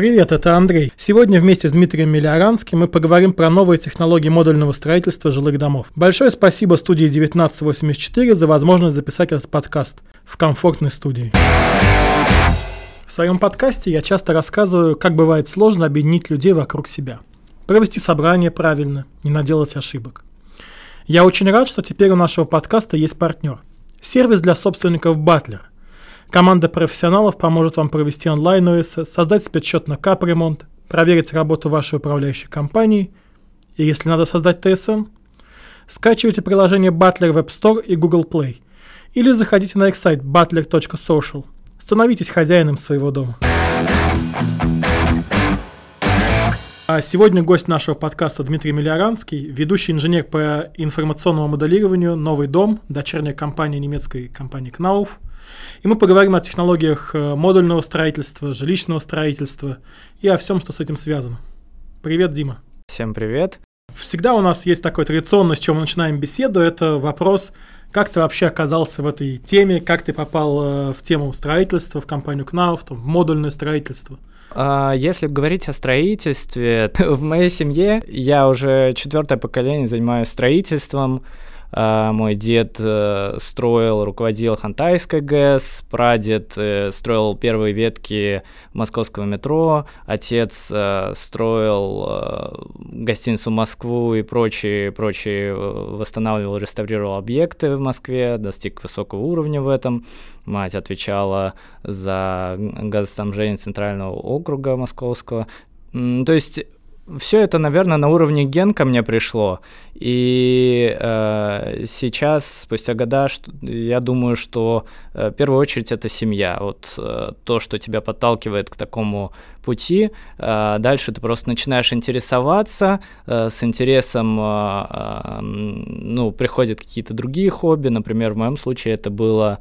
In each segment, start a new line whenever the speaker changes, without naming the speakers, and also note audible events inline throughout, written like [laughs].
Привет, это Андрей. Сегодня вместе с Дмитрием Миллиоранским мы поговорим про новые технологии модульного строительства жилых домов. Большое спасибо студии 1984 за возможность записать этот подкаст в комфортной студии. В своем подкасте я часто рассказываю, как бывает сложно объединить людей вокруг себя. Провести собрание правильно, не наделать ошибок. Я очень рад, что теперь у нашего подкаста есть партнер. Сервис для собственников Butler – Команда профессионалов поможет вам провести онлайн ОС, создать спецсчет на капремонт, проверить работу вашей управляющей компании. И если надо создать ТСН, скачивайте приложение Butler Web Store и Google Play. Или заходите на их сайт butler.social. Становитесь хозяином своего дома. А сегодня гость нашего подкаста Дмитрий Миллиоранский, ведущий инженер по информационному моделированию «Новый дом», дочерняя компания немецкой компании Knauf – и мы поговорим о технологиях э, модульного строительства, жилищного строительства и о всем, что с этим связано. Привет, Дима.
Всем привет.
Всегда у нас есть такой традиционный, с чем мы начинаем беседу, это вопрос, как ты вообще оказался в этой теме, как ты попал э, в тему строительства, в компанию Knauf, в модульное строительство?
А, если говорить о строительстве, [laughs] в моей семье я уже четвертое поколение занимаюсь строительством. А, мой дед э, строил, руководил Хантайской ГЭС, прадед э, строил первые ветки московского метро, отец э, строил гостиницу Москву и прочие, прочие восстанавливал, реставрировал объекты в Москве, достиг высокого уровня в этом. Мать отвечала за газоснабжение Центрального округа Московского. То есть все это, наверное, на уровне ген ко мне пришло. И э, сейчас, спустя года, я думаю, что э, в первую очередь это семья. Вот э, то, что тебя подталкивает к такому пути. Э, дальше ты просто начинаешь интересоваться, э, с интересом, э, ну, приходят какие-то другие хобби. Например, в моем случае это было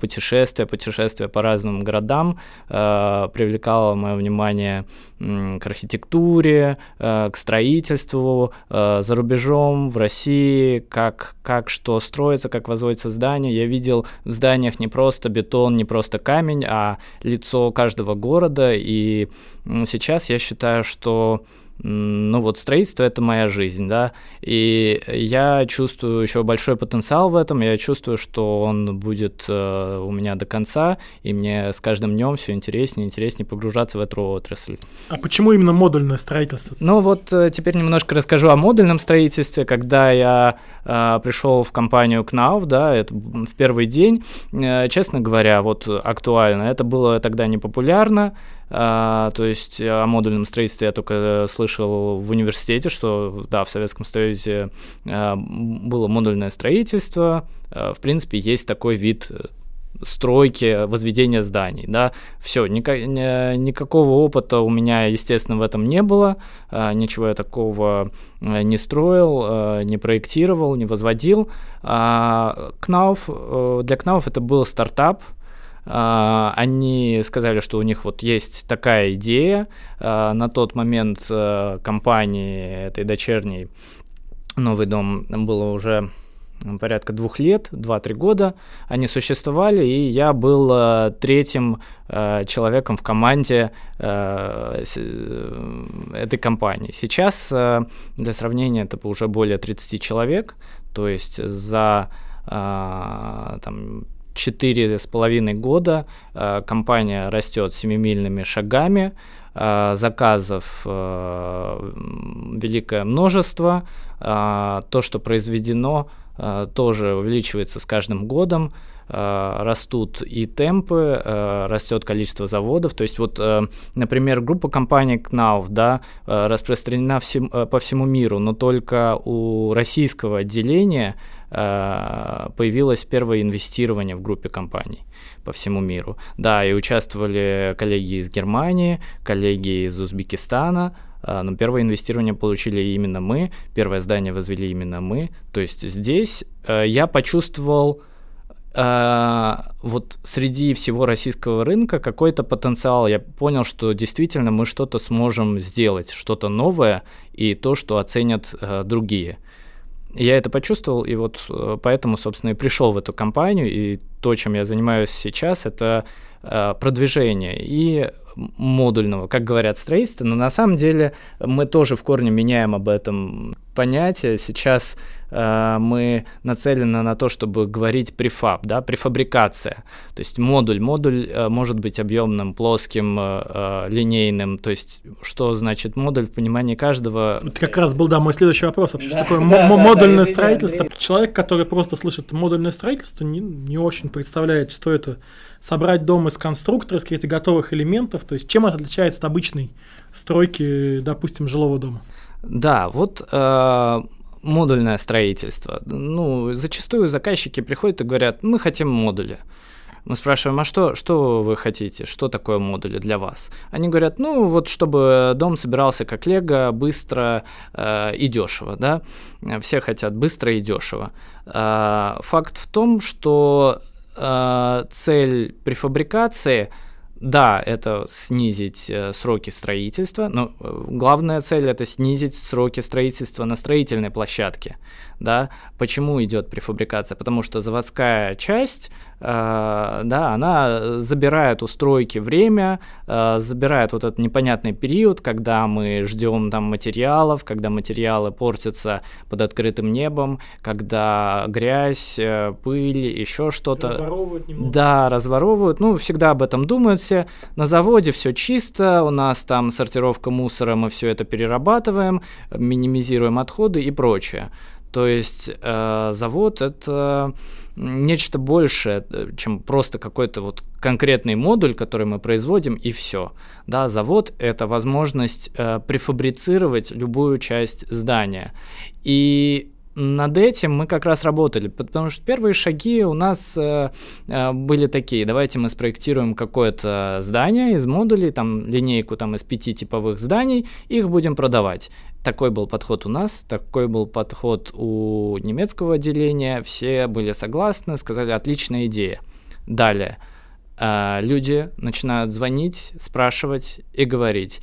путешествие, путешествие по разным городам. Привлекало мое внимание к архитектуре, к строительству за рубежом в России, как, как что строится, как возводится здание. Я видел в зданиях не просто бетон, не просто камень, а лицо каждого города. И сейчас я считаю, что ну вот строительство это моя жизнь, да, и я чувствую еще большой потенциал в этом, я чувствую, что он будет э, у меня до конца, и мне с каждым днем все интереснее и интереснее погружаться в эту отрасль.
А почему именно модульное строительство?
Ну вот э, теперь немножко расскажу о модульном строительстве. Когда я э, пришел в компанию Knauf, да, это в первый день, э, честно говоря, вот актуально, это было тогда не популярно, а, то есть о модульном строительстве я только слышал в университете, что да, в Советском Союзе а, было модульное строительство. А, в принципе, есть такой вид э, стройки, возведения зданий, да, все, никак, ни, никакого опыта у меня, естественно, в этом не было, ничего я такого э, не строил, э, не проектировал, не возводил. Кнауф, для Кнауф это был стартап, они сказали, что у них вот есть такая идея. Uh, на тот момент uh, компании этой дочерней новый дом было уже порядка двух лет, два-три года они существовали, и я был э, третьим э, человеком в команде э, с, э, этой компании. Сейчас, э, для сравнения, это уже более 30 человек, то есть за э, там, четыре с половиной года э, компания растет семимильными шагами, э, заказов э, великое множество, то, что произведено, тоже увеличивается с каждым годом. растут и темпы, растет количество заводов. То есть вот, например, группа компаний Knauf, да, распространена всем, по всему миру, но только у российского отделения Э, появилось первое инвестирование в группе компаний по всему миру. Да, и участвовали коллеги из Германии, коллеги из Узбекистана, э, но первое инвестирование получили именно мы, первое здание возвели именно мы. То есть здесь э, я почувствовал вот среди всего российского рынка какой-то потенциал. Я понял, что действительно мы что-то сможем сделать, что-то новое и то, что оценят другие. Я это почувствовал, и вот э, поэтому, собственно, и пришел в эту компанию, и то, чем я занимаюсь сейчас, это э, продвижение и модульного, как говорят строительства, но на самом деле мы тоже в корне меняем об этом понятие. Сейчас э, мы нацелены на то, чтобы говорить префаб, да, префабрикация. То есть модуль. Модуль э, может быть объемным, плоским, э, э, линейным. То есть что значит модуль в понимании каждого?
Это как раз был, да, мой следующий вопрос. Вообще, да, что такое [laughs] да, модульное да, строительство? Андрей. Человек, который просто слышит модульное строительство, не, не очень представляет, что это собрать дом из конструктора, из каких-то готовых элементов. То есть чем это отличается от обычной стройки, допустим, жилого дома?
Да, вот э, модульное строительство. Ну, зачастую заказчики приходят и говорят, мы хотим модули. Мы спрашиваем, а что, что вы хотите, что такое модули для вас? Они говорят, ну вот чтобы дом собирался как лего, быстро э, и дешево, да? Все хотят быстро и дешево. Э, факт в том, что э, цель префабрикации – да, это снизить э, сроки строительства, но э, главная цель это снизить сроки строительства на строительной площадке. Да? Почему идет префабрикация? Потому что заводская часть да, она забирает у стройки время, э, забирает вот этот непонятный период, когда мы ждем там материалов, когда материалы портятся под открытым небом, когда грязь, э, пыль, еще что-то.
Разворовывают немного.
Да, разворовывают. Ну, всегда об этом думают все. На заводе все чисто, у нас там сортировка мусора, мы все это перерабатываем, минимизируем отходы и прочее. То есть э, завод это нечто большее, э, чем просто какой-то вот конкретный модуль, который мы производим, и все. Да, завод это возможность э, префабрицировать любую часть здания. И над этим мы как раз работали, потому что первые шаги у нас э, э, были такие. Давайте мы спроектируем какое-то здание из модулей, там линейку там из пяти типовых зданий, их будем продавать. Такой был подход у нас, такой был подход у немецкого отделения. Все были согласны, сказали, отличная идея. Далее. Э, люди начинают звонить, спрашивать и говорить.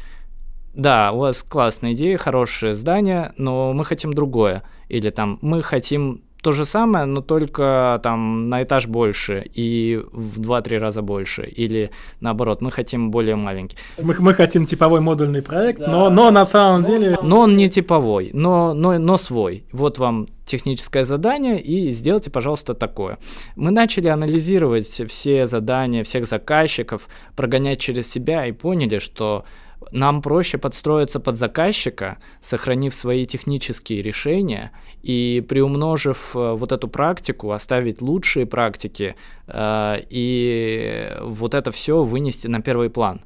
Да, у вас классная идея, хорошее здание, но мы хотим другое. Или там мы хотим то же самое, но только там на этаж больше и в 2-3 раза больше. Или наоборот, мы хотим более маленький.
Мы, мы хотим типовой модульный проект, да. но, но на самом деле...
Но он не типовой, но, но, но свой. Вот вам техническое задание и сделайте, пожалуйста, такое. Мы начали анализировать все задания всех заказчиков, прогонять через себя и поняли, что нам проще подстроиться под заказчика, сохранив свои технические решения и приумножив э, вот эту практику, оставить лучшие практики э, и вот это все вынести на первый план.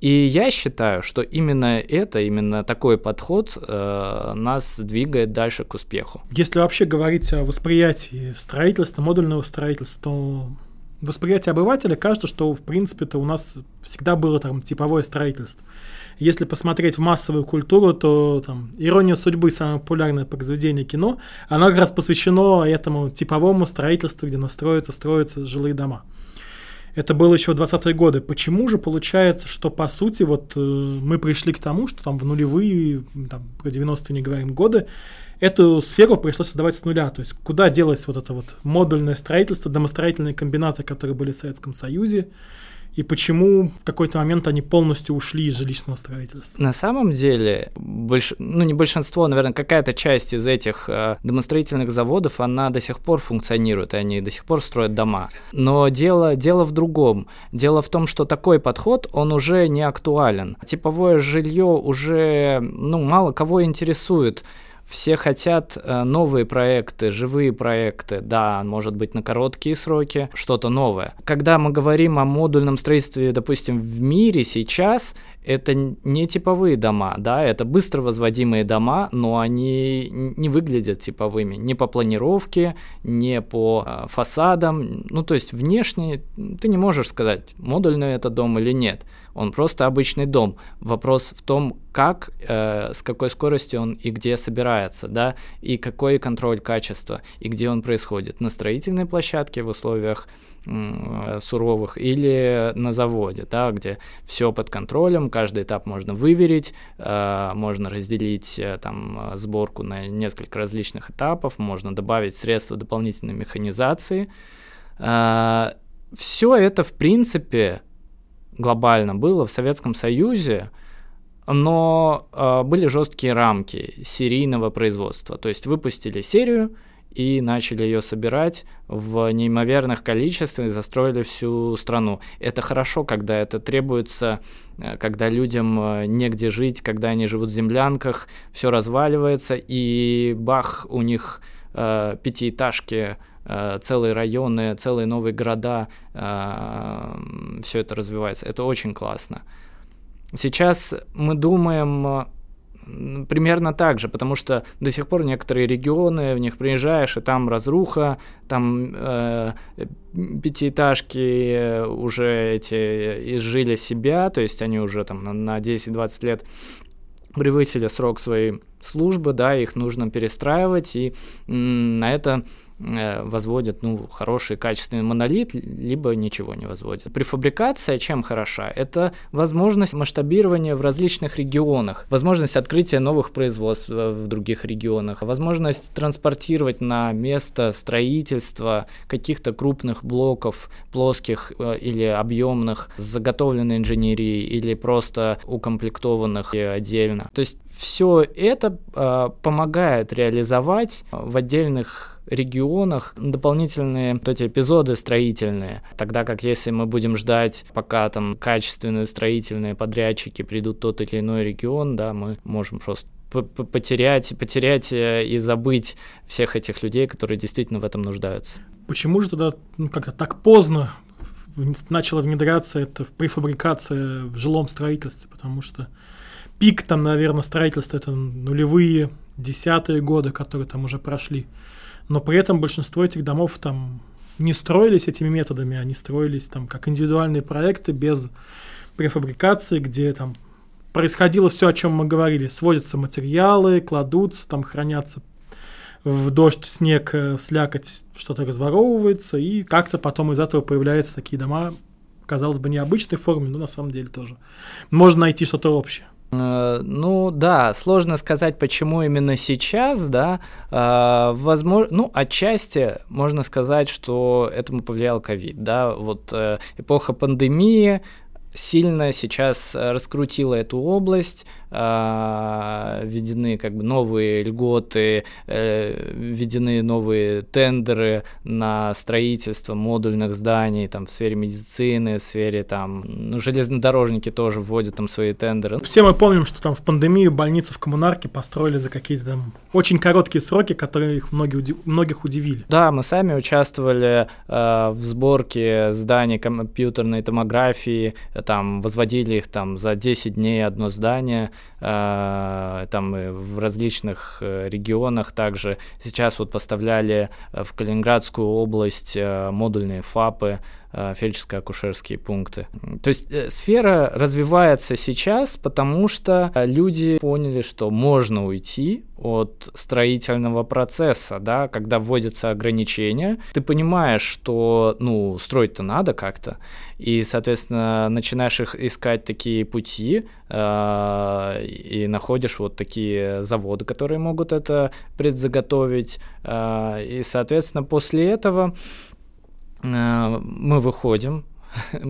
И я считаю, что именно это, именно такой подход э, нас двигает дальше к успеху.
Если вообще говорить о восприятии строительства, модульного строительства, то восприятие обывателя кажется, что в принципе-то у нас всегда было там типовое строительство. Если посмотреть в массовую культуру, то там «Ирония судьбы» самое популярное произведение кино, оно как раз посвящено этому типовому строительству, где настроятся, строятся жилые дома. Это было еще в 20-е годы. Почему же получается, что по сути вот э, мы пришли к тому, что там в нулевые, там, про 90-е не говорим, годы, эту сферу пришлось создавать с нуля. То есть куда делось вот это вот модульное строительство, домостроительные комбинаты, которые были в Советском Союзе, и почему в какой-то момент они полностью ушли из жилищного строительства?
На самом деле, больш... ну не большинство, наверное, какая-то часть из этих э, домостроительных заводов, она до сих пор функционирует, и они до сих пор строят дома. Но дело, дело в другом. Дело в том, что такой подход, он уже не актуален. Типовое жилье уже, ну, мало кого интересует все хотят э, новые проекты, живые проекты, да, может быть на короткие сроки, что-то новое. Когда мы говорим о модульном строительстве, допустим, в мире сейчас, это не типовые дома, да, это быстро возводимые дома, но они не выглядят типовыми ни по планировке, ни по э, фасадам. Ну, то есть внешне ты не можешь сказать, модульный это дом или нет он просто обычный дом. Вопрос в том, как, э, с какой скоростью он и где собирается, да, и какой контроль качества, и где он происходит. На строительной площадке в условиях суровых или на заводе, да, где все под контролем, каждый этап можно выверить, э, можно разделить э, там сборку на несколько различных этапов, можно добавить средства дополнительной механизации. Э, все это, в принципе, глобально было в Советском Союзе, но э, были жесткие рамки серийного производства. То есть выпустили серию и начали ее собирать в неимоверных количествах и застроили всю страну. Это хорошо, когда это требуется, э, когда людям э, негде жить, когда они живут в землянках, все разваливается, и бах, у них э, пятиэтажки э, целые районы, целые новые города, все это развивается. Это очень классно. Сейчас мы думаем примерно так же, потому что до сих пор некоторые регионы, в них приезжаешь, и там разруха, там э, пятиэтажки уже эти изжили себя, то есть они уже там на, на 10-20 лет превысили срок своей службы, да, их нужно перестраивать, и на это возводят ну, хороший качественный монолит, либо ничего не возводят. Префабрикация чем хороша? Это возможность масштабирования в различных регионах, возможность открытия новых производств в других регионах, возможность транспортировать на место строительства каких-то крупных блоков, плоских э, или объемных, заготовленной инженерией или просто укомплектованных отдельно. То есть все это э, помогает реализовать в отдельных регионах дополнительные вот эти эпизоды строительные. Тогда как если мы будем ждать, пока там качественные строительные подрядчики придут в тот или иной регион, да, мы можем просто потерять, потерять э, и забыть всех этих людей, которые действительно в этом нуждаются.
Почему же тогда ну, как-то так поздно начала внедряться это префабрикация в жилом строительстве? Потому что пик там, наверное, строительства это нулевые, десятые годы, которые там уже прошли но при этом большинство этих домов там не строились этими методами, они строились там как индивидуальные проекты без префабрикации, где там происходило все, о чем мы говорили. Сводятся материалы, кладутся, там хранятся в дождь, в снег, в слякоть что-то разворовывается, и как-то потом из этого появляются такие дома, казалось бы, необычной форме, но на самом деле тоже. Можно найти что-то общее.
Э, ну да, сложно сказать, почему именно сейчас, да. Э, возможно, ну отчасти можно сказать, что этому повлиял ковид, да. Вот э, эпоха пандемии сильно сейчас раскрутила эту область, а, введены как бы новые льготы, э, введены новые тендеры на строительство модульных зданий там в сфере медицины, в сфере там, ну, железнодорожники тоже вводят там свои тендеры.
Все мы помним, что там в пандемию больницу в коммунарке построили за какие-то там очень короткие сроки, которые их многие, многих удивили.
Да, мы сами участвовали э, в сборке зданий компьютерной томографии, там возводили их там за 10 дней одно здание, а, там в различных э, регионах также. Сейчас вот поставляли э, в Калининградскую область э, модульные ФАПы, фельдшерско-акушерские пункты. То есть сфера развивается сейчас, потому что люди поняли, что можно уйти от строительного процесса, да, когда вводятся ограничения, ты понимаешь, что, ну, строить-то надо как-то, и, соответственно, начинаешь их искать такие пути, э, и находишь вот такие заводы, которые могут это предзаготовить, э, и, соответственно, после этого э, мы выходим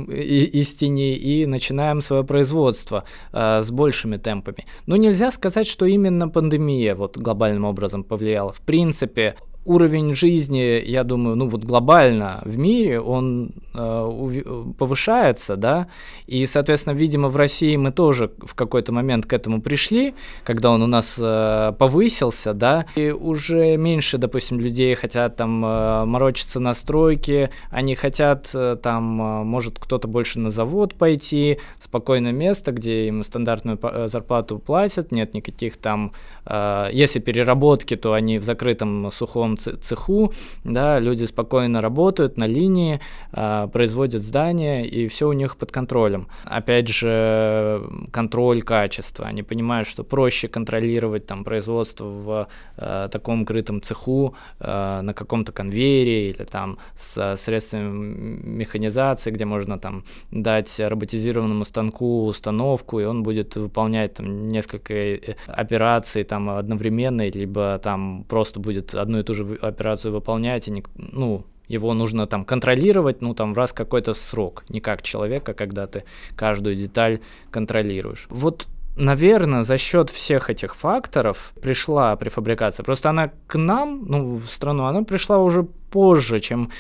из тени и начинаем свое производство э, с большими темпами. Но нельзя сказать, что именно пандемия вот глобальным образом повлияла. В принципе, уровень жизни, я думаю, ну вот глобально в мире он э, повышается, да, и, соответственно, видимо, в России мы тоже в какой-то момент к этому пришли, когда он у нас э, повысился, да, и уже меньше, допустим, людей хотят там э, морочиться на стройке, они хотят э, там, э, может, кто-то больше на завод пойти, спокойное место, где им стандартную э, зарплату платят, нет никаких там, э, если переработки, то они в закрытом сухом цеху, да, люди спокойно работают на линии, э, производят здания, и все у них под контролем. Опять же, контроль качества. Они понимают, что проще контролировать там производство в э, таком крытом цеху э, на каком-то конвейере или там с средствами механизации, где можно там дать роботизированному станку установку, и он будет выполнять там несколько э, операций там одновременно, либо там просто будет одну и ту же операцию выполнять, и не, ну, Его нужно там контролировать, ну там раз какой-то срок, не как человека, когда ты каждую деталь контролируешь. Вот наверное, за счет всех этих факторов пришла префабрикация. Просто она к нам, ну, в страну, она пришла уже позже, чем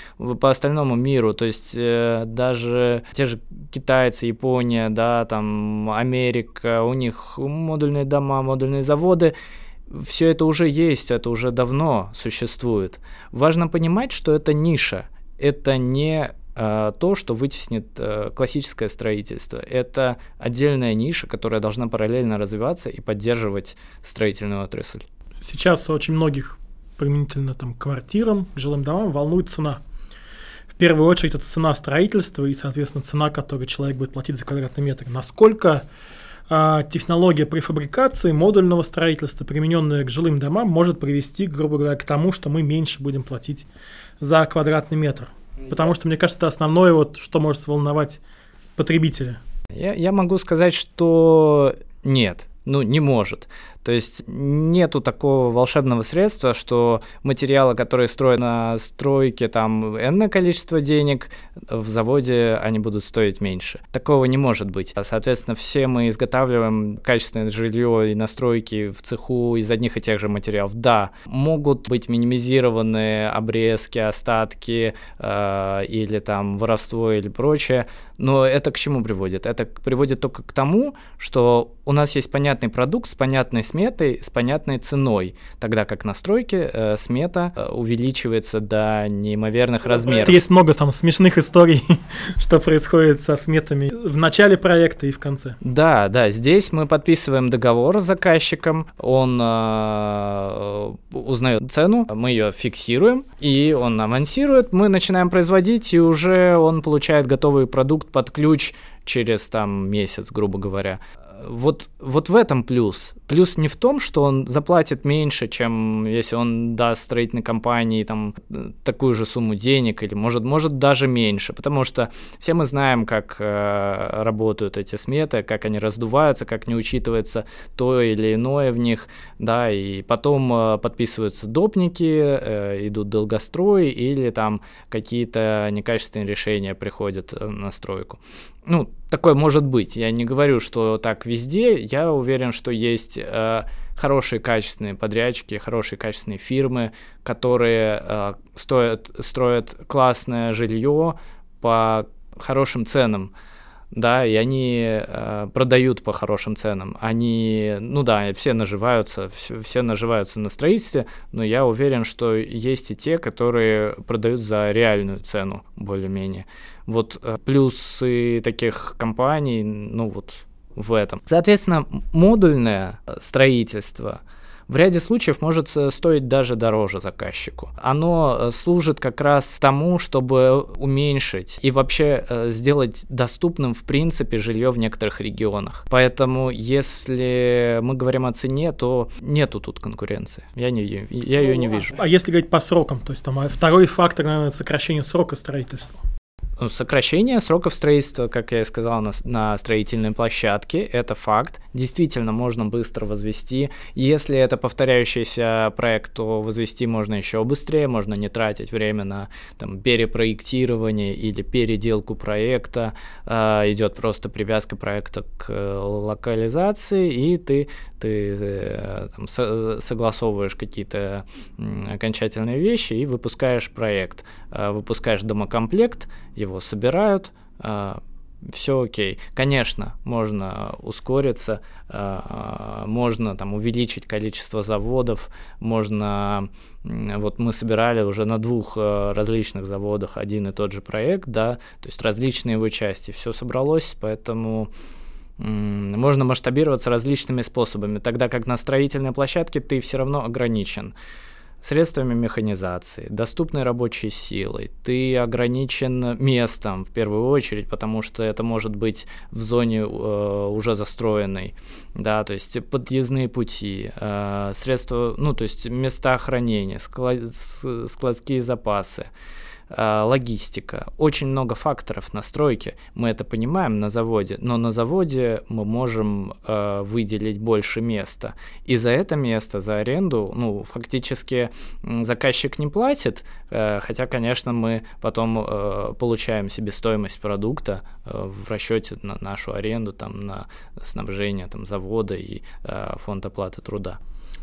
по остальному миру. То есть э, даже те же китайцы, Япония, да, там Америка, у них модульные дома, модульные заводы. Все это уже есть, это уже давно существует. Важно понимать, что это ниша. Это не Э, то, что вытеснит э, классическое строительство. Это отдельная ниша, которая должна параллельно развиваться и поддерживать строительную отрасль.
Сейчас очень многих применительно там квартирам, жилым домам волнует цена. В первую очередь это цена строительства и, соответственно, цена, которую человек будет платить за квадратный метр. Насколько технология префабрикации модульного строительства, примененная к жилым домам, может привести, грубо говоря, к тому, что мы меньше будем платить за квадратный метр. Потому что, мне кажется, это основное, вот, что может волновать потребителя.
Я, я могу сказать, что нет, ну не может. То есть нету такого волшебного средства, что материалы, которые строят на стройке, там энное количество денег, в заводе они будут стоить меньше. Такого не может быть. Соответственно, все мы изготавливаем качественное жилье и настройки в цеху из одних и тех же материалов. Да, могут быть минимизированы обрезки, остатки э, или там воровство или прочее, но это к чему приводит? Это приводит только к тому, что у нас есть понятный продукт с понятной сметой, с понятной ценой, тогда как на стройке э, смета э, увеличивается до неимоверных размеров.
Есть много там смешных историй, [laughs] что происходит со сметами в начале проекта и в конце.
Да, да, здесь мы подписываем договор с заказчиком, он э, узнает цену, мы ее фиксируем, и он авансирует, мы начинаем производить, и уже он получает готовый продукт под ключ через там месяц, грубо говоря вот, вот в этом плюс. Плюс не в том, что он заплатит меньше, чем если он даст строительной компании там, такую же сумму денег, или может, может даже меньше, потому что все мы знаем, как э, работают эти сметы, как они раздуваются, как не учитывается то или иное в них, да, и потом э, подписываются допники, э, идут долгострои или там какие-то некачественные решения приходят э, на стройку ну, такое может быть. Я не говорю, что так везде. Я уверен, что есть э, хорошие качественные подрядчики, хорошие качественные фирмы, которые э, стоят, строят классное жилье по хорошим ценам да, и они э, продают по хорошим ценам. Они, ну да, все наживаются, все, все наживаются на строительстве, но я уверен, что есть и те, которые продают за реальную цену, более-менее. Вот э, плюсы таких компаний, ну вот в этом. Соответственно, модульное строительство – в ряде случаев может стоить даже дороже заказчику. Оно э, служит как раз тому, чтобы уменьшить и вообще э, сделать доступным в принципе жилье в некоторых регионах. Поэтому если мы говорим о цене, то нету тут конкуренции. Я, не, я ее не вижу.
А если говорить по срокам, то есть там а второй фактор, наверное, сокращение срока строительства.
Ну, сокращение сроков строительства, как я и сказал, на, на строительной площадке, это факт. Действительно, можно быстро возвести. Если это повторяющийся проект, то возвести можно еще быстрее, можно не тратить время на там, перепроектирование или переделку проекта. Э, идет просто привязка проекта к локализации, и ты, ты э, там, со, согласовываешь какие-то окончательные вещи и выпускаешь проект. Э, выпускаешь домокомплект, его собирают, а, все окей. Конечно, можно ускориться, а, можно там увеличить количество заводов, можно, вот мы собирали уже на двух а, различных заводах один и тот же проект, да, то есть различные его части, все собралось, поэтому можно масштабироваться различными способами, тогда как на строительной площадке ты все равно ограничен средствами механизации, доступной рабочей силой. Ты ограничен местом в первую очередь, потому что это может быть в зоне э, уже застроенной, да, то есть подъездные пути, э, средства, ну, то есть места хранения, склад, складские запасы. Э, логистика, очень много факторов настройки. Мы это понимаем на заводе, но на заводе мы можем э, выделить больше места. И за это место, за аренду, ну, фактически заказчик не платит, э, хотя, конечно, мы потом э, получаем себестоимость продукта э, в расчете на нашу аренду, там, на снабжение там, завода и э, фонд оплаты труда.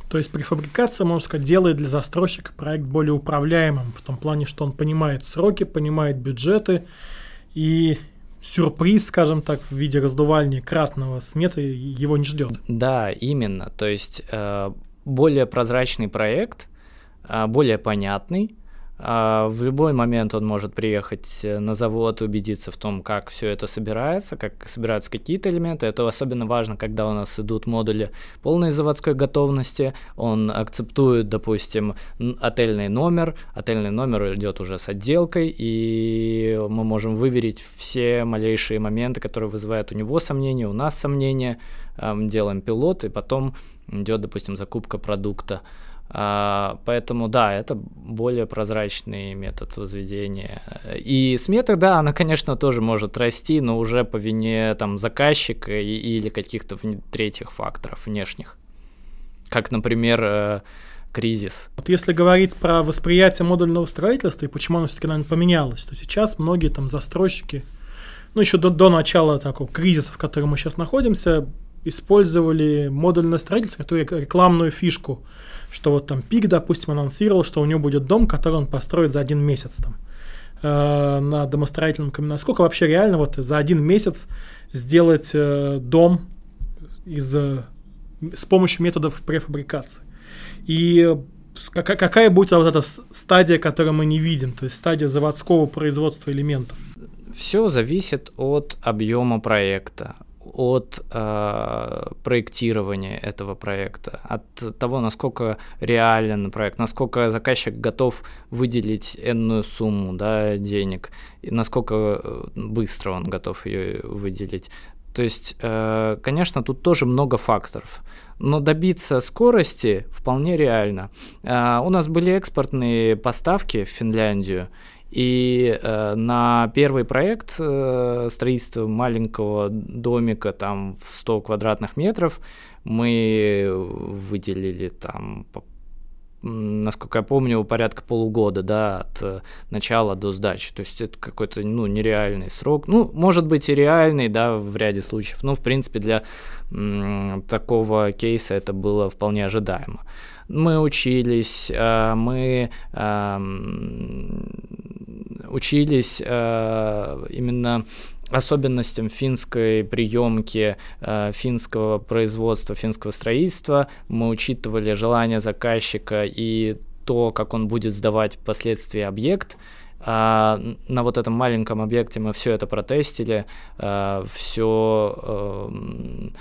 То есть префабрикация, можно сказать, делает для застройщика проект более управляемым, в том плане, что он понимает сроки, понимает бюджеты, и сюрприз, скажем так, в виде раздувания кратного сметы его не ждет.
Да, именно. То есть э, более прозрачный проект, э, более понятный, а, в любой момент он может приехать э, на завод, убедиться в том, как все это собирается, как собираются какие-то элементы. Это особенно важно, когда у нас идут модули полной заводской готовности. Он акцептует, допустим, отельный номер. Отельный номер идет уже с отделкой, и мы можем выверить все малейшие моменты, которые вызывают у него сомнения, у нас сомнения. Делаем пилот, и потом идет, допустим, закупка продукта. А, поэтому да, это более прозрачный метод возведения. И смета, да, она, конечно, тоже может расти, но уже по вине там заказчика или каких-то третьих факторов внешних. Как, например, э, кризис.
Вот если говорить про восприятие модульного строительства и почему оно все-таки, поменялось, то сейчас многие там застройщики, ну, еще до, до начала такого кризиса, в котором мы сейчас находимся, использовали модульное строительство, как рекламную фишку что вот там Пик, допустим, анонсировал, что у него будет дом, который он построит за один месяц там э, на домостроительном камне. Насколько вообще реально вот за один месяц сделать э, дом из, э, с помощью методов префабрикации? И какая, какая будет вот эта стадия, которую мы не видим, то есть стадия заводского производства элементов?
Все зависит от объема проекта, от э, проектирования этого проекта, от того, насколько реален проект, насколько заказчик готов выделить энную сумму да, денег, и насколько э, быстро он готов ее выделить. То есть, э, конечно, тут тоже много факторов. Но добиться скорости вполне реально. Э, у нас были экспортные поставки в Финляндию, и э, на первый проект э, строительства маленького домика там в 100 квадратных метров мы выделили там насколько я помню, порядка полугода, да, от э, начала до сдачи. То есть это какой-то, ну, нереальный срок. Ну, может быть и реальный, да, в ряде случаев. Но, в принципе, для такого кейса это было вполне ожидаемо. Мы учились, э, мы э, учились э, именно особенностям финской приемки, э, финского производства, финского строительства. Мы учитывали желание заказчика и то, как он будет сдавать впоследствии объект. А на вот этом маленьком объекте мы все это протестили, а, все эм,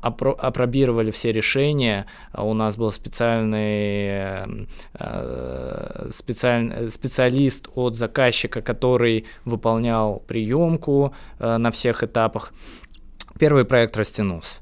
опробировали все решения. У нас был специальный э, специаль, специалист от заказчика, который выполнял приемку э, на всех этапах. Первый проект растянулся.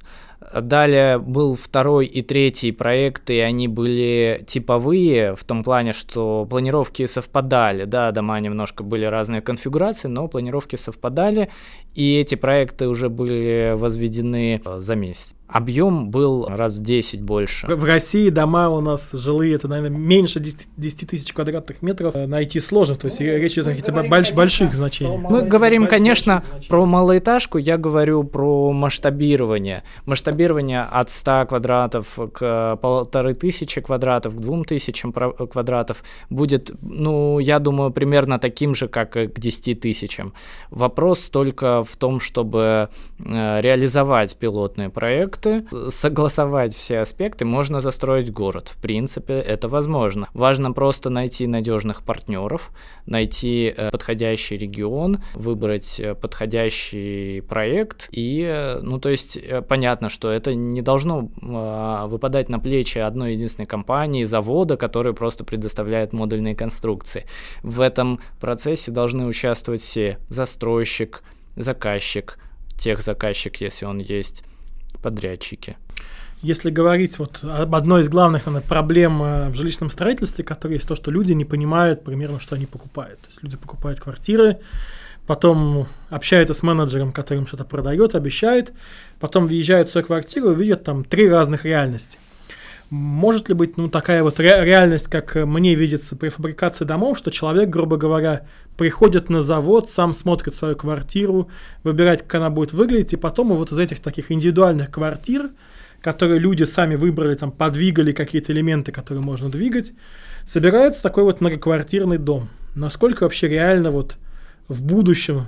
Далее был второй и третий проекты, и они были типовые в том плане, что планировки совпадали, да, дома немножко были разные конфигурации, но планировки совпадали, и эти проекты уже были возведены за месяц объем был раз в 10 больше.
В России дома у нас жилые, это, наверное, меньше 10, 10 тысяч квадратных метров э, найти сложно, то есть ну, речь идет о каких-то больш, больших значениях.
Мы говорим, конечно, про малоэтажку, я говорю про масштабирование. Масштабирование от 100 квадратов к полторы тысячи квадратов, к двум тысячам квадратов будет, ну, я думаю, примерно таким же, как и к 10 тысячам. Вопрос только в том, чтобы э, реализовать пилотный проект, проекты, согласовать все аспекты, можно застроить город. В принципе, это возможно. Важно просто найти надежных партнеров, найти э, подходящий регион, выбрать э, подходящий проект. И, э, ну, то есть, понятно, что это не должно а, выпадать на плечи одной единственной компании, завода, который просто предоставляет модульные конструкции. В этом процессе должны участвовать все. Застройщик, заказчик, тех заказчик, если он есть, подрядчики.
если говорить вот об одной из главных наверное, проблем э, в жилищном строительстве, которая есть то, что люди не понимают примерно, что они покупают. То есть люди покупают квартиры, потом общаются с менеджером, который им что-то продает, обещает, потом въезжают в свою квартиру и видят там три разных реальности. Может ли быть ну, такая вот ре- реальность, как мне видится при фабрикации домов, что человек, грубо говоря, приходит на завод, сам смотрит свою квартиру, выбирает, как она будет выглядеть, и потом вот из этих таких индивидуальных квартир, которые люди сами выбрали, там, подвигали какие-то элементы, которые можно двигать, собирается такой вот многоквартирный дом. Насколько вообще реально вот в будущем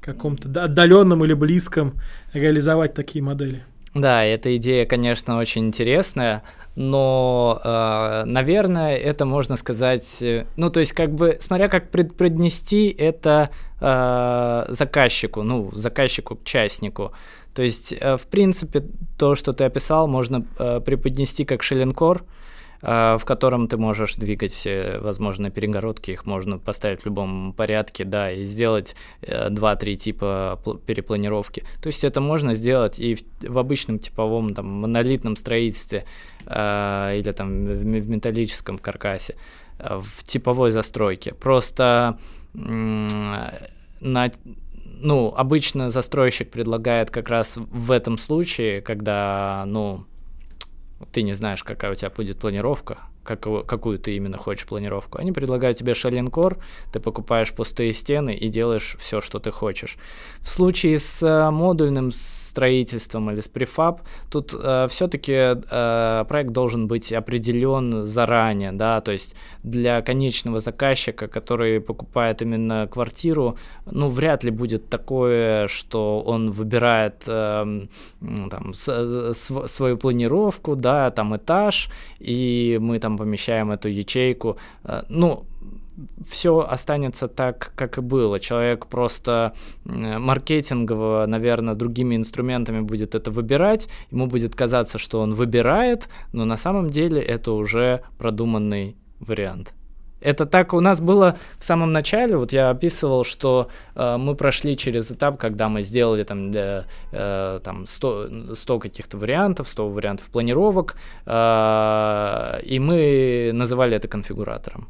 каком-то отдаленном или близком реализовать такие модели?
Да, эта идея, конечно, очень интересная, но, э, наверное, это можно сказать, э, ну, то есть, как бы, смотря как предпреднести это э, заказчику, ну, заказчику, частнику. То есть, в принципе, то, что ты описал, можно преподнести как шелленкор, э, в котором ты можешь двигать все возможные перегородки, их можно поставить в любом порядке, да, и сделать два-три типа перепланировки. То есть это можно сделать и в, в обычном типовом там монолитном строительстве или там в, в металлическом каркасе, в типовой застройке. Просто на ну, обычно застройщик предлагает как раз в этом случае, когда, ну, ты не знаешь, какая у тебя будет планировка, как, какую ты именно хочешь планировку. Они предлагают тебе шалинкор, ты покупаешь пустые стены и делаешь все, что ты хочешь. В случае с э, модульным строительством или с префаб, тут э, все-таки э, проект должен быть определен заранее, да, то есть для конечного заказчика, который покупает именно квартиру, ну, вряд ли будет такое, что он выбирает э, там, с, с, свою планировку, да, там этаж, и мы там помещаем эту ячейку. Э, ну, все останется так, как и было. Человек просто маркетингово, наверное, другими инструментами будет это выбирать. Ему будет казаться, что он выбирает, но на самом деле это уже продуманный вариант. Это так у нас было в самом начале. Вот я описывал, что э, мы прошли через этап, когда мы сделали там, для, э, там 100, 100 каких-то вариантов, 100 вариантов планировок, э, и мы называли это конфигуратором.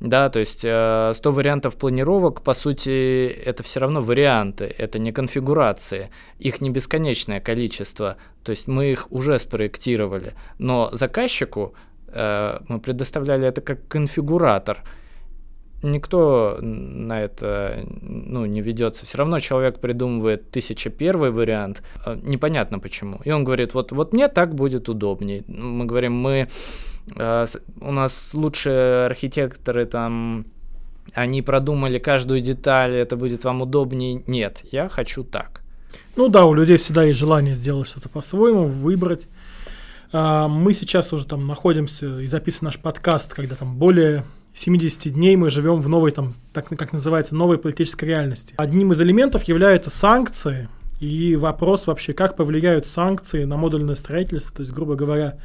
Да, то есть 100 э, вариантов планировок, по сути, это все равно варианты, это не конфигурации, их не бесконечное количество, то есть мы их уже спроектировали, но заказчику э, мы предоставляли это как конфигуратор, никто на это ну, не ведется. Все равно человек придумывает тысяча первый вариант, э, непонятно почему. И он говорит, вот, вот мне так будет удобнее. Мы говорим, мы Э, у нас лучшие архитекторы там, они продумали каждую деталь, это будет вам удобнее. Нет, я хочу так.
Ну да, у людей всегда есть желание сделать что-то по-своему, выбрать. А, мы сейчас уже там находимся и записываем наш подкаст, когда там более 70 дней мы живем в новой, там, так как называется, новой политической реальности. Одним из элементов являются санкции, и вопрос вообще, как повлияют санкции на модульное строительство, то есть, грубо говоря,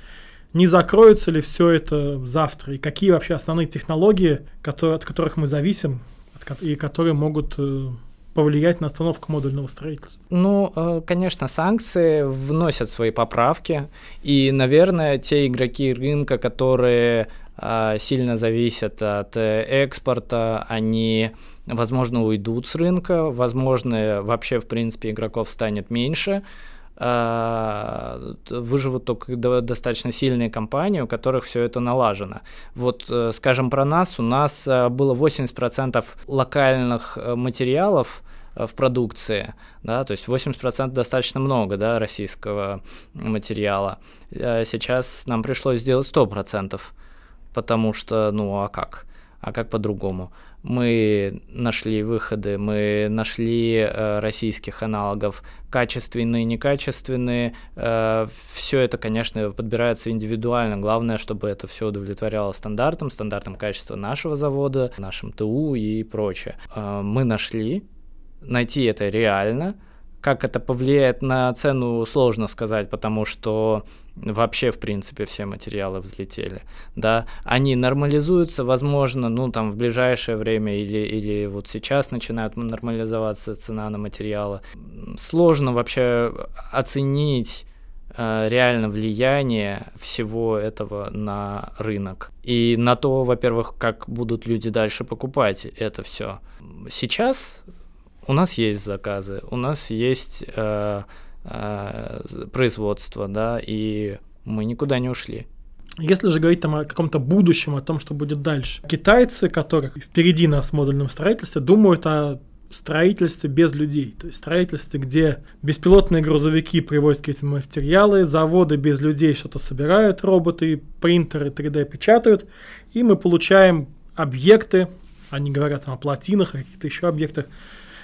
не закроется ли все это завтра, и какие вообще основные технологии, которые, от которых мы зависим, от, и которые могут э, повлиять на остановку модульного строительства?
Ну, э, конечно, санкции вносят свои поправки, и, наверное, те игроки рынка, которые э, сильно зависят от экспорта, они, возможно, уйдут с рынка, возможно, вообще, в принципе, игроков станет меньше, выживут только достаточно сильные компании, у которых все это налажено. Вот, э, скажем, про нас, у нас э, было 80% локальных э, материалов, в продукции, да, то есть 80% достаточно много, да, российского материала. Сейчас нам пришлось сделать 100%, потому что, ну, а как? А как по-другому? Мы нашли выходы, мы нашли э, российских аналогов, качественные, некачественные. Э, все это, конечно, подбирается индивидуально. Главное, чтобы это все удовлетворяло стандартам, стандартам качества нашего завода, нашим ТУ и прочее. Э, мы нашли, найти это реально. Как это повлияет на цену, сложно сказать, потому что вообще, в принципе, все материалы взлетели, да, они нормализуются, возможно, ну, там, в ближайшее время или, или вот сейчас начинают нормализоваться цена на материалы. Сложно вообще оценить, э, реально влияние всего этого на рынок. И на то, во-первых, как будут люди дальше покупать это все. Сейчас у нас есть заказы, у нас есть э, э, производство, да, и мы никуда не ушли.
Если же говорить там о каком-то будущем, о том, что будет дальше, китайцы, которых впереди нас в модульном строительстве, думают о строительстве без людей. То есть строительстве, где беспилотные грузовики привозят какие-то материалы, заводы без людей что-то собирают, роботы, принтеры 3D печатают, и мы получаем объекты, они говорят там, о плотинах, о каких-то еще объектах,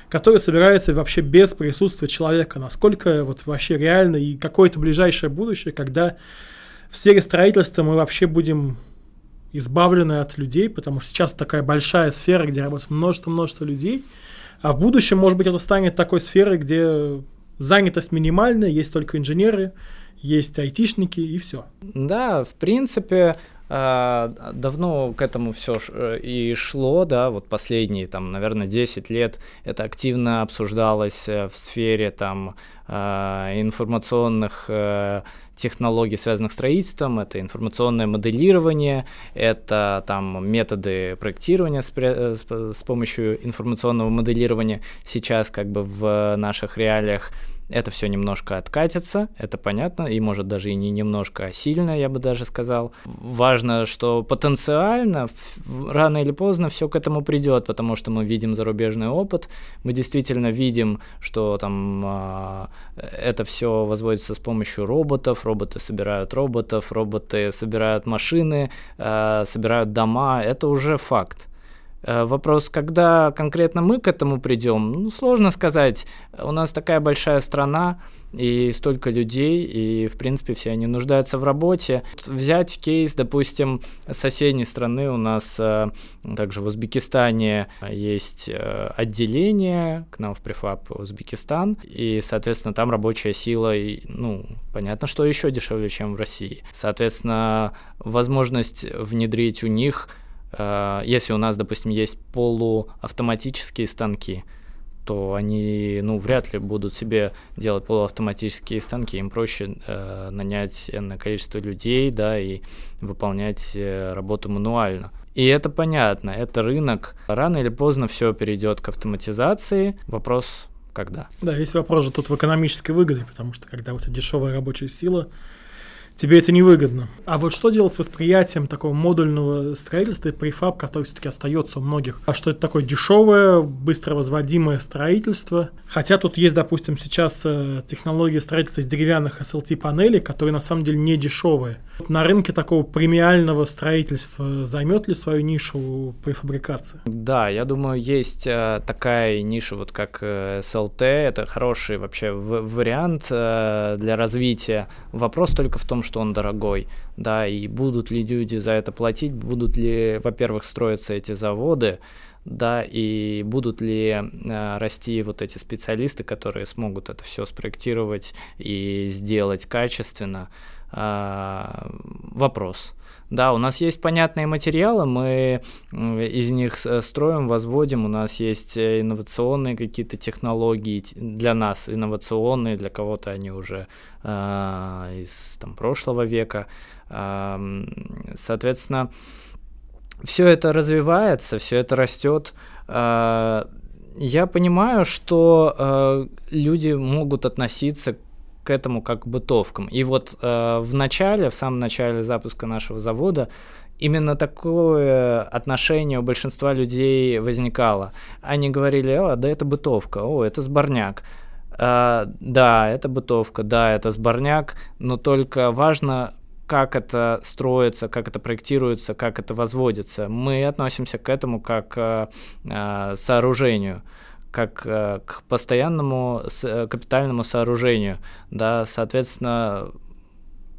которые собираются вообще без присутствия человека. Насколько вот вообще реально и какое-то ближайшее будущее, когда в сфере строительства мы вообще будем избавлены от людей, потому что сейчас такая большая сфера, где работает множество-множество людей, а в будущем, может быть, это станет такой сферой, где занятость минимальная, есть только инженеры, есть айтишники и все.
Да, в принципе, давно к этому все э, и шло, да, вот последние, там, наверное, 10 лет это активно обсуждалось э, в сфере, там, а, информационных э, технологий, связанных с строительством, это информационное моделирование, это там методы проектирования с помощью информационного моделирования. Сейчас как бы в наших реалиях это все немножко откатится, это понятно, и может даже и не немножко, а сильно, я бы даже сказал. Важно, что потенциально рано или поздно все к этому придет, потому что мы видим зарубежный опыт, мы действительно видим, что там а, это все возводится с помощью роботов, роботы собирают роботов, роботы собирают машины, а, собирают дома, это уже факт. Э, вопрос, когда конкретно мы к этому придем, ну, сложно сказать. У нас такая большая страна и столько людей, и, в принципе, все они нуждаются в работе. Взять кейс, допустим, соседней страны у нас, э, также в Узбекистане есть э, отделение к нам в Префаб Узбекистан, и, соответственно, там рабочая сила, и, ну, понятно, что еще дешевле, чем в России. Соответственно, возможность внедрить у них если у нас, допустим, есть полуавтоматические станки, то они, ну, вряд ли будут себе делать полуавтоматические станки, им проще э, нанять энное количество людей, да, и выполнять э, работу мануально. И это понятно, это рынок. Рано или поздно все перейдет к автоматизации. Вопрос когда?
Да, весь вопрос же тут в экономической выгоде, потому что когда у тебя дешевая рабочая сила, тебе это невыгодно. А вот что делать с восприятием такого модульного строительства и префаб, который все-таки остается у многих? А что это такое дешевое, быстро возводимое строительство? Хотя тут есть, допустим, сейчас э, технология строительства из деревянных SLT-панелей, которые на самом деле не дешевые. На рынке такого премиального строительства займет ли свою нишу префабрикация?
Да, я думаю, есть э, такая ниша, вот как э, SLT. Это хороший вообще вариант для развития. Вопрос только в том, что он дорогой, да, и будут ли люди за это платить, будут ли, во-первых, строиться эти заводы, да, и будут ли э, расти вот эти специалисты, которые смогут это все спроектировать и сделать качественно, э, вопрос. Да, у нас есть понятные материалы, мы из них строим, возводим, у нас есть э, инновационные какие-то технологии для нас, инновационные, для кого-то они уже э, из там, прошлого века. Э, соответственно, все это развивается, все это растет. Э, я понимаю, что э, люди могут относиться к этому как к бытовкам. И вот э, в начале, в самом начале запуска нашего завода, именно такое отношение у большинства людей возникало. Они говорили, о, да это бытовка, о, это сборняк. Э, да, это бытовка, да, это сборняк, но только важно, как это строится, как это проектируется, как это возводится. Мы относимся к этому как к э, сооружению как э, к постоянному э, капитальному сооружению, да, соответственно,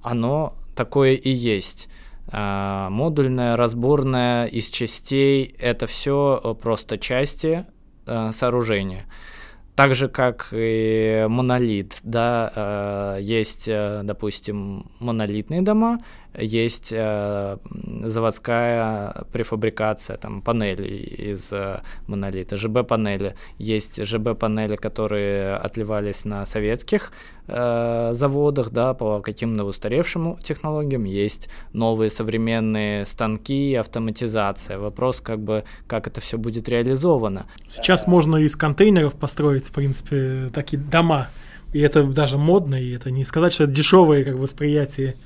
оно такое и есть. Модульное, разборное из частей – это все э, просто части сооружения. Так же, как и монолит, да, есть, допустим, монолитные дома, есть э, заводская префабрикация там панелей из э, монолита, ЖБ-панели. Есть ЖБ-панели, которые отливались на советских э, заводах, да, по каким-то устаревшим технологиям. Есть новые современные станки, автоматизация. Вопрос, как бы, как это все будет реализовано.
Сейчас можно из контейнеров построить, в принципе, такие дома. И это даже модно, и это не сказать, что это дешевое как восприятие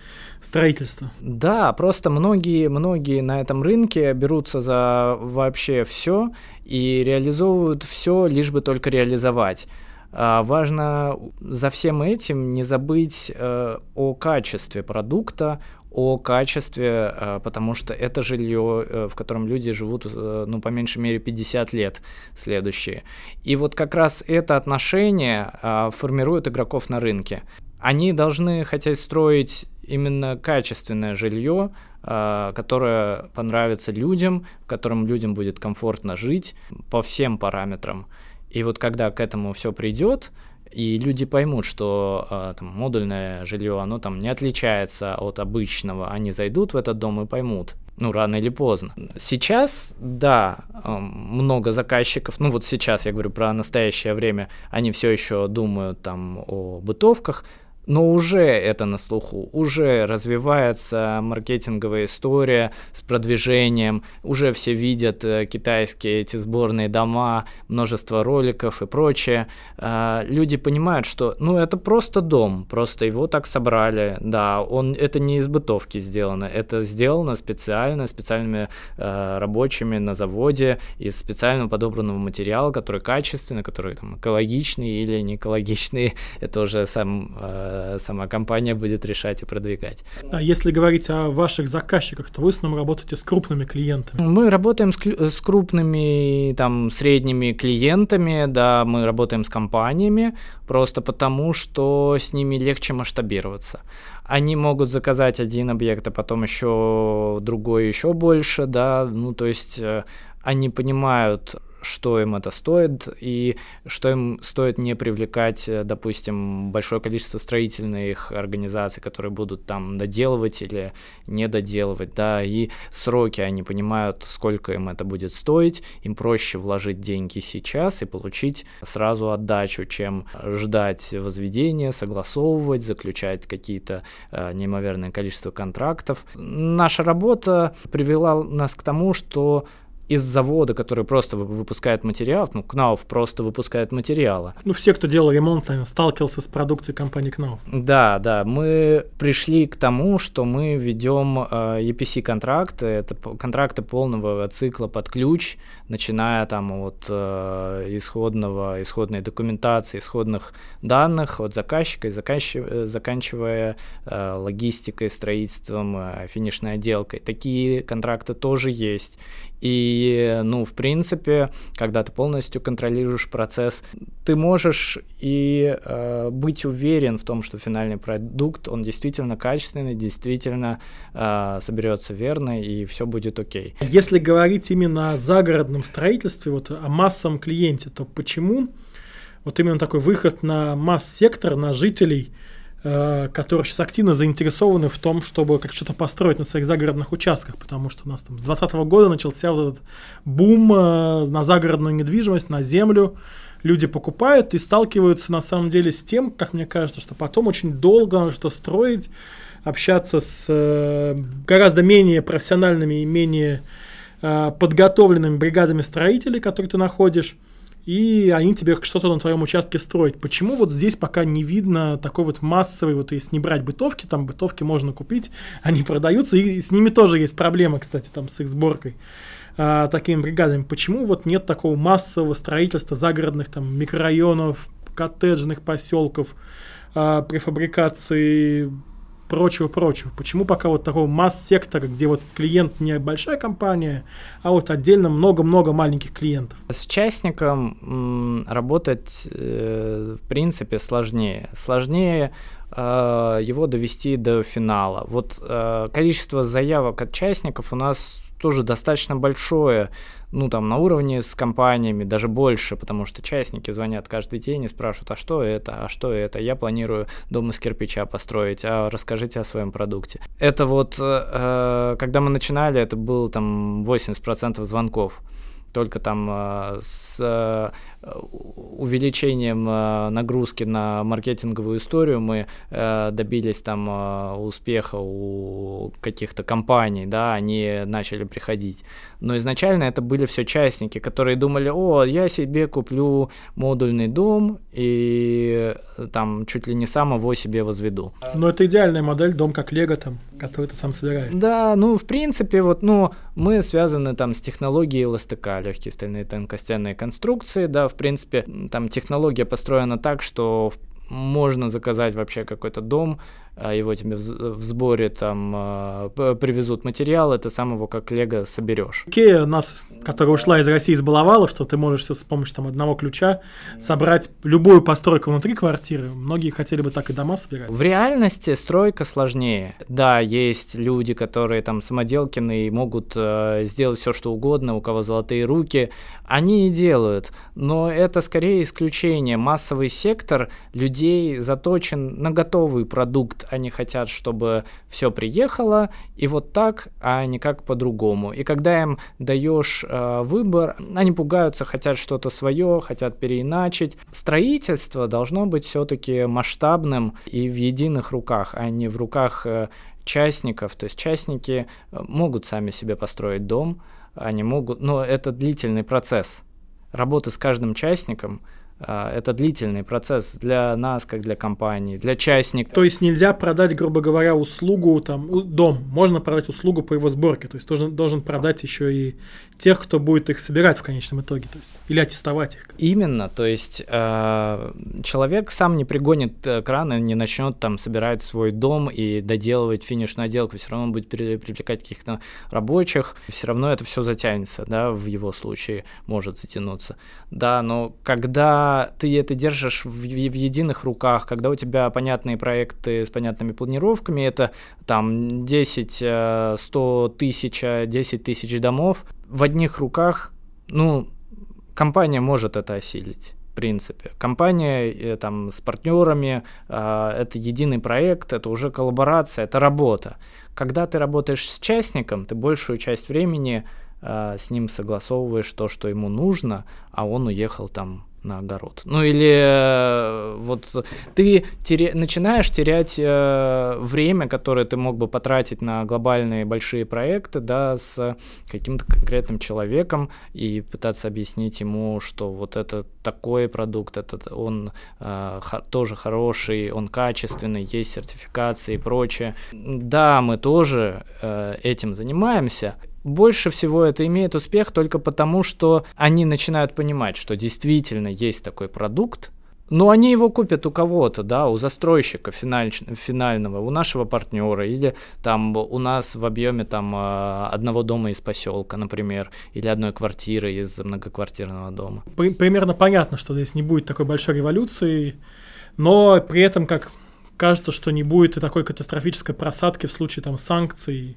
строительства.
Да, просто многие, многие на этом рынке берутся за вообще все и реализовывают все, лишь бы только реализовать. А важно за всем этим не забыть э, о качестве продукта, о качестве, э, потому что это жилье, э, в котором люди живут, э, ну, по меньшей мере, 50 лет следующие. И вот как раз это отношение формирует игроков на рынке. Они должны хотеть строить именно качественное жилье, которое понравится людям, в котором людям будет комфортно жить по всем параметрам. И вот когда к этому все придет, и люди поймут, что э, там, модульное жилье, оно там не отличается от обычного, они зайдут в этот дом и поймут, ну, рано или поздно. Сейчас, да, много заказчиков, ну, вот сейчас я говорю про настоящее время, они все еще думают там о бытовках, но уже это на слуху, уже развивается маркетинговая история с продвижением, уже все видят э, китайские эти сборные дома, множество роликов и прочее. Э, люди понимают, что ну это просто дом, просто его так собрали, да, он это не из бытовки сделано, это сделано специально, специальными э, рабочими на заводе из специально подобранного материала, который качественный, который там экологичный или не экологичный, [laughs] это уже сам сама компания будет решать и продвигать.
А если говорить о ваших заказчиках, то вы с нами работаете с крупными клиентами?
Мы работаем с, с крупными, там, средними клиентами, да, мы работаем с компаниями, просто потому, что с ними легче масштабироваться они могут заказать один объект, а потом еще другой еще больше, да, ну то есть э, они понимают, что им это стоит и что им стоит не привлекать, э, допустим, большое количество строительных организаций, которые будут там доделывать или не доделывать, да, и сроки, они понимают, сколько им это будет стоить, им проще вложить деньги сейчас и получить сразу отдачу, чем ждать возведения, согласовывать, заключать какие-то э, неимоверное количество контрактов. Наша работа привела нас к тому, что из завода, который просто выпускает материал, ну, Кнауф просто выпускает материалы.
Ну, все, кто делал ремонт, наверное, сталкивался с продукцией компании Кнауф.
Да, да, мы пришли к тому, что мы ведем э, EPC-контракты, это контракты полного цикла под ключ, начиная там от э, исходного, исходной документации, исходных данных от заказчика, и заканч... заканчивая э, логистикой, строительством, э, финишной отделкой. Такие контракты тоже есть. И, ну, в принципе, когда ты полностью контролируешь процесс, ты можешь и э, быть уверен в том, что финальный продукт, он действительно качественный, действительно э, соберется верно, и все будет окей.
Если говорить именно о загородном строительстве, вот о массовом клиенте, то почему вот именно такой выход на масс-сектор, на жителей – которые сейчас активно заинтересованы в том, чтобы как что-то построить на своих загородных участках, потому что у нас там с 2020 года начался вот этот бум э, на загородную недвижимость, на землю. Люди покупают и сталкиваются на самом деле с тем, как мне кажется, что потом очень долго надо что строить, общаться с э, гораздо менее профессиональными и менее подготовленными бригадами строителей, которые ты находишь и они тебе что-то на твоем участке строят. Почему вот здесь пока не видно такой вот массовый, вот если не брать бытовки, там бытовки можно купить, [laughs] они продаются, и с ними тоже есть проблема, кстати, там с их сборкой а, такими бригадами. Почему вот нет такого массового строительства загородных там микрорайонов, коттеджных поселков, а, префабрикации прочего-прочего. Почему пока вот такого масс-сектора, где вот клиент не большая компания, а вот отдельно много-много маленьких клиентов?
С частником работать, э, в принципе, сложнее. Сложнее э, его довести до финала. Вот э, количество заявок от частников у нас тоже достаточно большое, ну, там, на уровне с компаниями, даже больше, потому что частники звонят каждый день и спрашивают, а что это, а что это, я планирую дом из кирпича построить, а расскажите о своем продукте. Это вот, э, когда мы начинали, это было там 80% звонков. Только там э, с э, увеличением э, нагрузки на маркетинговую историю мы добились там успеха у каких-то компаний, да, они начали приходить. Но изначально это были все частники, которые думали, о, я себе куплю модульный дом и там чуть ли не сам его себе возведу.
Но это идеальная модель, дом как Лего там, который ты сам собираешь.
Да, ну, в принципе, вот, ну, мы связаны там с технологией эластыка, легкие стальные тонкостенные конструкции, да, в принципе, там технология построена так, что можно заказать вообще какой-то дом, его тебе в, сборе там а, привезут материалы, ты сам его как лего соберешь.
Икея нас, которая ушла из России, избаловала, что ты можешь все с помощью там одного ключа собрать любую постройку внутри квартиры. Многие хотели бы так и дома собирать.
В реальности стройка сложнее. Да, есть люди, которые там самоделкины и могут э, сделать все, что угодно, у кого золотые руки, они и делают. Но это скорее исключение. Массовый сектор людей заточен на готовый продукт, они хотят, чтобы все приехало, и вот так, а не как по-другому. И когда им даешь э, выбор, они пугаются, хотят что-то свое, хотят переиначить. Строительство должно быть все-таки масштабным и в единых руках, а не в руках э, частников. То есть частники э, могут сами себе построить дом, они могут, но это длительный процесс. Работы с каждым частником – это длительный процесс для нас, как для компании, для частников.
То есть нельзя продать, грубо говоря, услугу, там, дом. Можно продать услугу по его сборке. То есть должен, должен продать еще и тех, кто будет их собирать в конечном итоге. То есть, или аттестовать их.
Именно. То есть э, человек сам не пригонит э, кран и не начнет там собирать свой дом и доделывать финишную отделку. Все равно он будет привлекать каких-то рабочих. Все равно это все затянется, да, в его случае может затянуться. Да, но когда ты это держишь в, в, в единых руках, когда у тебя понятные проекты с понятными планировками, это там 10, 100 э, тысяч, 10 тысяч домов, в одних руках, ну, компания может это осилить в принципе. Компания э, там с партнерами, э, это единый проект, это уже коллаборация, это работа. Когда ты работаешь с частником, ты большую часть времени э, с ним согласовываешь то, что ему нужно, а он уехал там на огород. Ну или э, вот ты теря... начинаешь терять э, время, которое ты мог бы потратить на глобальные большие проекты, да, с каким-то конкретным человеком и пытаться объяснить ему, что вот это такой продукт, этот он э, х- тоже хороший, он качественный, есть сертификации и прочее. Да, мы тоже э, этим занимаемся больше всего это имеет успех только потому, что они начинают понимать, что действительно есть такой продукт, но они его купят у кого-то, да, у застройщика финаль, финального, у нашего партнера, или там у нас в объеме там а, одного дома из поселка, например, или одной квартиры из многоквартирного дома.
Примерно понятно, что здесь не будет такой большой революции, но при этом как кажется, что не будет и такой катастрофической просадки в случае там санкций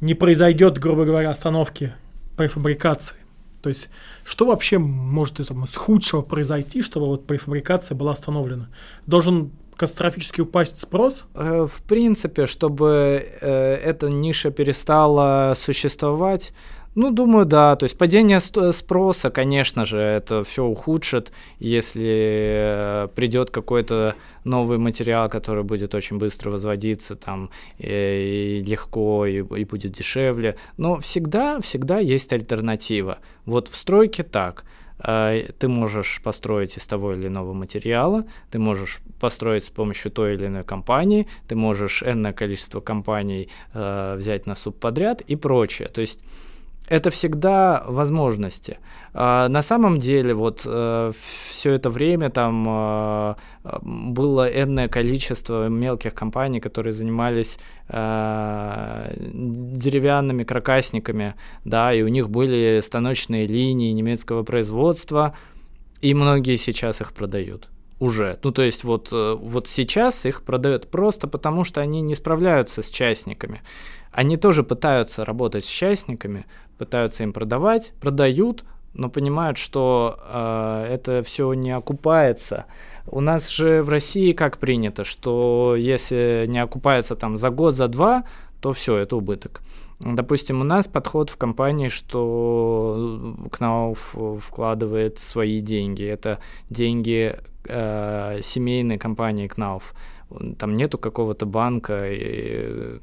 не произойдет, грубо говоря, остановки префабрикации. То есть, что вообще может там, с худшего произойти, чтобы вот префабрикация была остановлена? Должен катастрофически упасть спрос?
Э, в принципе, чтобы э, эта ниша перестала существовать, ну, думаю, да. То есть падение спроса, конечно же, это все ухудшит, если э, придет какой-то новый материал, который будет очень быстро возводиться, там, и, и легко, и, и будет дешевле. Но всегда, всегда есть альтернатива. Вот в стройке так э, ты можешь построить из того или иного материала, ты можешь построить с помощью той или иной компании, ты можешь энное количество компаний э, взять на субподряд и прочее. То есть это всегда возможности. А, на самом деле, вот э, все это время там э, было энное количество мелких компаний, которые занимались э, деревянными каркасниками, да, и у них были станочные линии немецкого производства, и многие сейчас их продают уже. Ну, то есть вот, э, вот сейчас их продают просто потому, что они не справляются с частниками. Они тоже пытаются работать с частниками, пытаются им продавать, продают, но понимают, что э, это все не окупается. У нас же в России как принято, что если не окупается там за год, за два, то все, это убыток. Допустим, у нас подход в компании, что Кнауф вкладывает свои деньги. Это деньги э, семейной компании Кнауф. Там нету какого-то банка,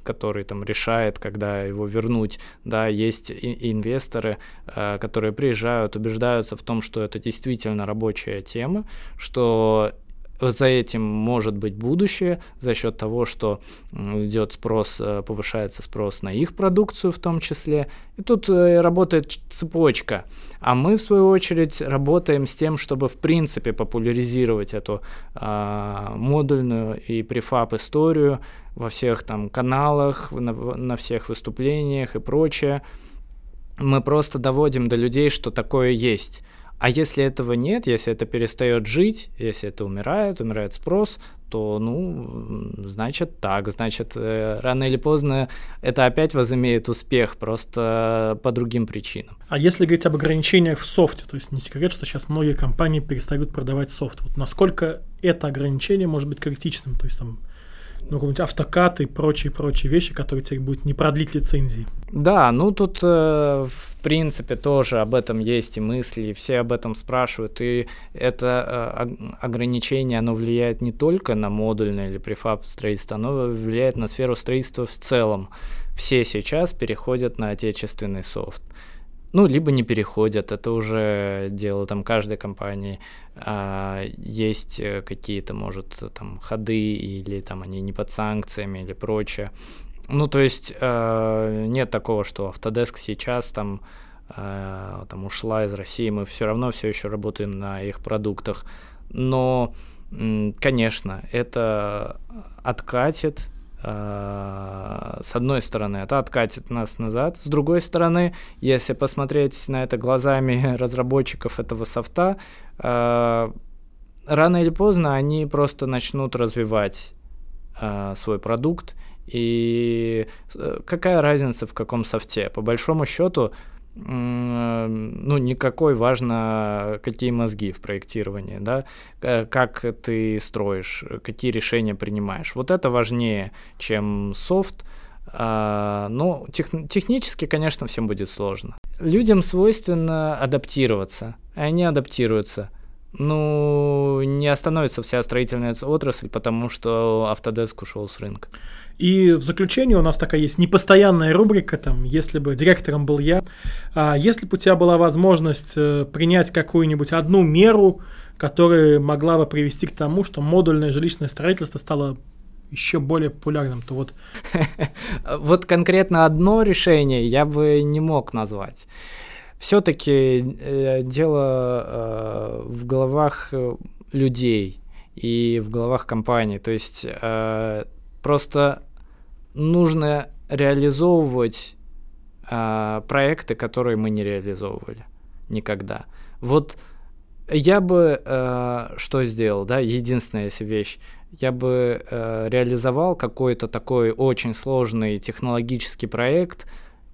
который там решает, когда его вернуть. Да, есть инвесторы, э, которые приезжают, убеждаются в том, что это действительно рабочая тема, что за этим может быть будущее за счет того, что идет спрос, э, повышается спрос на их продукцию в том числе. И тут э, работает цепочка. А мы, в свою очередь, работаем с тем, чтобы, в принципе, популяризировать эту а, модульную и префаб историю во всех там каналах, на, на всех выступлениях и прочее. Мы просто доводим до людей, что такое есть. А если этого нет, если это перестает жить, если это умирает, умирает спрос, то, ну, значит так, значит, э, рано или поздно это опять возымеет успех, просто по другим причинам.
А если говорить об ограничениях в софте, то есть не секрет, что сейчас многие компании перестают продавать софт, вот насколько это ограничение может быть критичным, то есть там ну, какой-нибудь автокат и прочие-прочие вещи, которые тебе будет не продлить лицензии.
Да, ну тут, э, в принципе, тоже об этом есть и мысли, и все об этом спрашивают, и это э, ограничение, оно влияет не только на модульное или префаб строительство, оно влияет на сферу строительства в целом. Все сейчас переходят на отечественный софт ну, либо не переходят, это уже дело там каждой компании. А, есть э, какие-то, может, там ходы или там они не под санкциями или прочее. Ну, то есть э, нет такого, что Autodesk сейчас там, э, там ушла из России, мы все равно все еще работаем на их продуктах. Но, конечно, это откатит с одной стороны, это откатит нас назад, с другой стороны, если посмотреть на это глазами [laughs] разработчиков этого софта, э, рано или поздно они просто начнут развивать э, свой продукт, и какая разница в каком софте? По большому счету, ну, никакой важно, какие мозги в проектировании, да, э, как ты строишь, какие решения принимаешь. Вот это важнее, чем софт. А, но тех, технически, конечно, всем будет сложно. Людям свойственно адаптироваться, и они адаптируются – ну, не остановится вся строительная отрасль, потому что Autodesk ушел с рынка.
И в заключение у нас такая есть непостоянная рубрика, там, если бы директором был я, а если бы у тебя была возможность э, принять какую-нибудь одну меру, которая могла бы привести к тому, что модульное жилищное строительство стало еще более популярным, то вот... [laughs]
Вот конкретно одно решение я бы не мог назвать все-таки э, дело э, в головах э, людей и в головах компаний. То есть э, просто нужно реализовывать э, проекты, которые мы не реализовывали никогда. Вот я бы э, что сделал, да, единственная если вещь, я бы э, реализовал какой-то такой очень сложный технологический проект,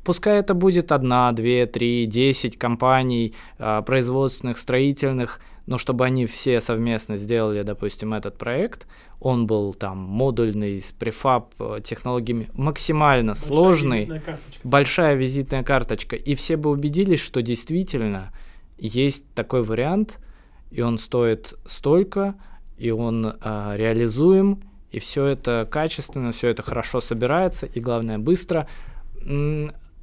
Пускай это будет одна, две, три, десять компаний э, производственных, строительных, но чтобы они все совместно сделали, допустим, этот проект, он был там модульный, с префаб э, технологиями, максимально большая сложный, визитная большая визитная карточка, и все бы убедились, что действительно есть такой вариант, и он стоит столько, и он э, реализуем, и все это качественно, все это хорошо собирается, и главное быстро.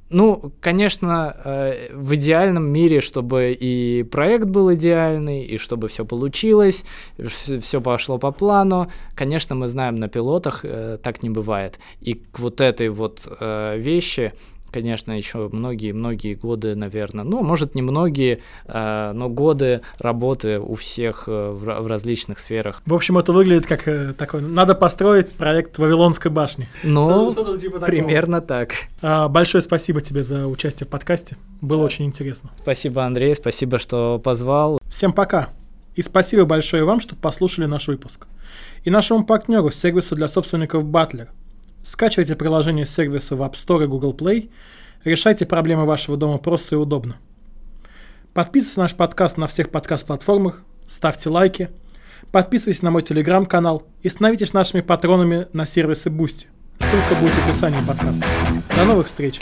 Ну, конечно, э, в идеальном мире, чтобы и проект был идеальный, и чтобы все получилось, все пошло по плану. Конечно, мы знаем, на пилотах э, так не бывает. И к вот этой вот э, вещи конечно, еще многие-многие годы, наверное, ну, может, не многие, э, но годы работы у всех э, в, различных сферах.
В общем, это выглядит как э, такой, надо построить проект Вавилонской башни.
Ну, что-то, типа примерно так.
А, большое спасибо тебе за участие в подкасте, было да. очень интересно.
Спасибо, Андрей, спасибо, что позвал.
Всем пока. И спасибо большое вам, что послушали наш выпуск. И нашему партнеру, сервису для собственников Butler. Скачивайте приложение сервиса в App Store и Google Play. Решайте проблемы вашего дома просто и удобно. Подписывайтесь на наш подкаст на всех подкаст-платформах, ставьте лайки, подписывайтесь на мой телеграм-канал и становитесь нашими патронами на сервисе Boosty. Ссылка будет в описании подкаста. До новых встреч!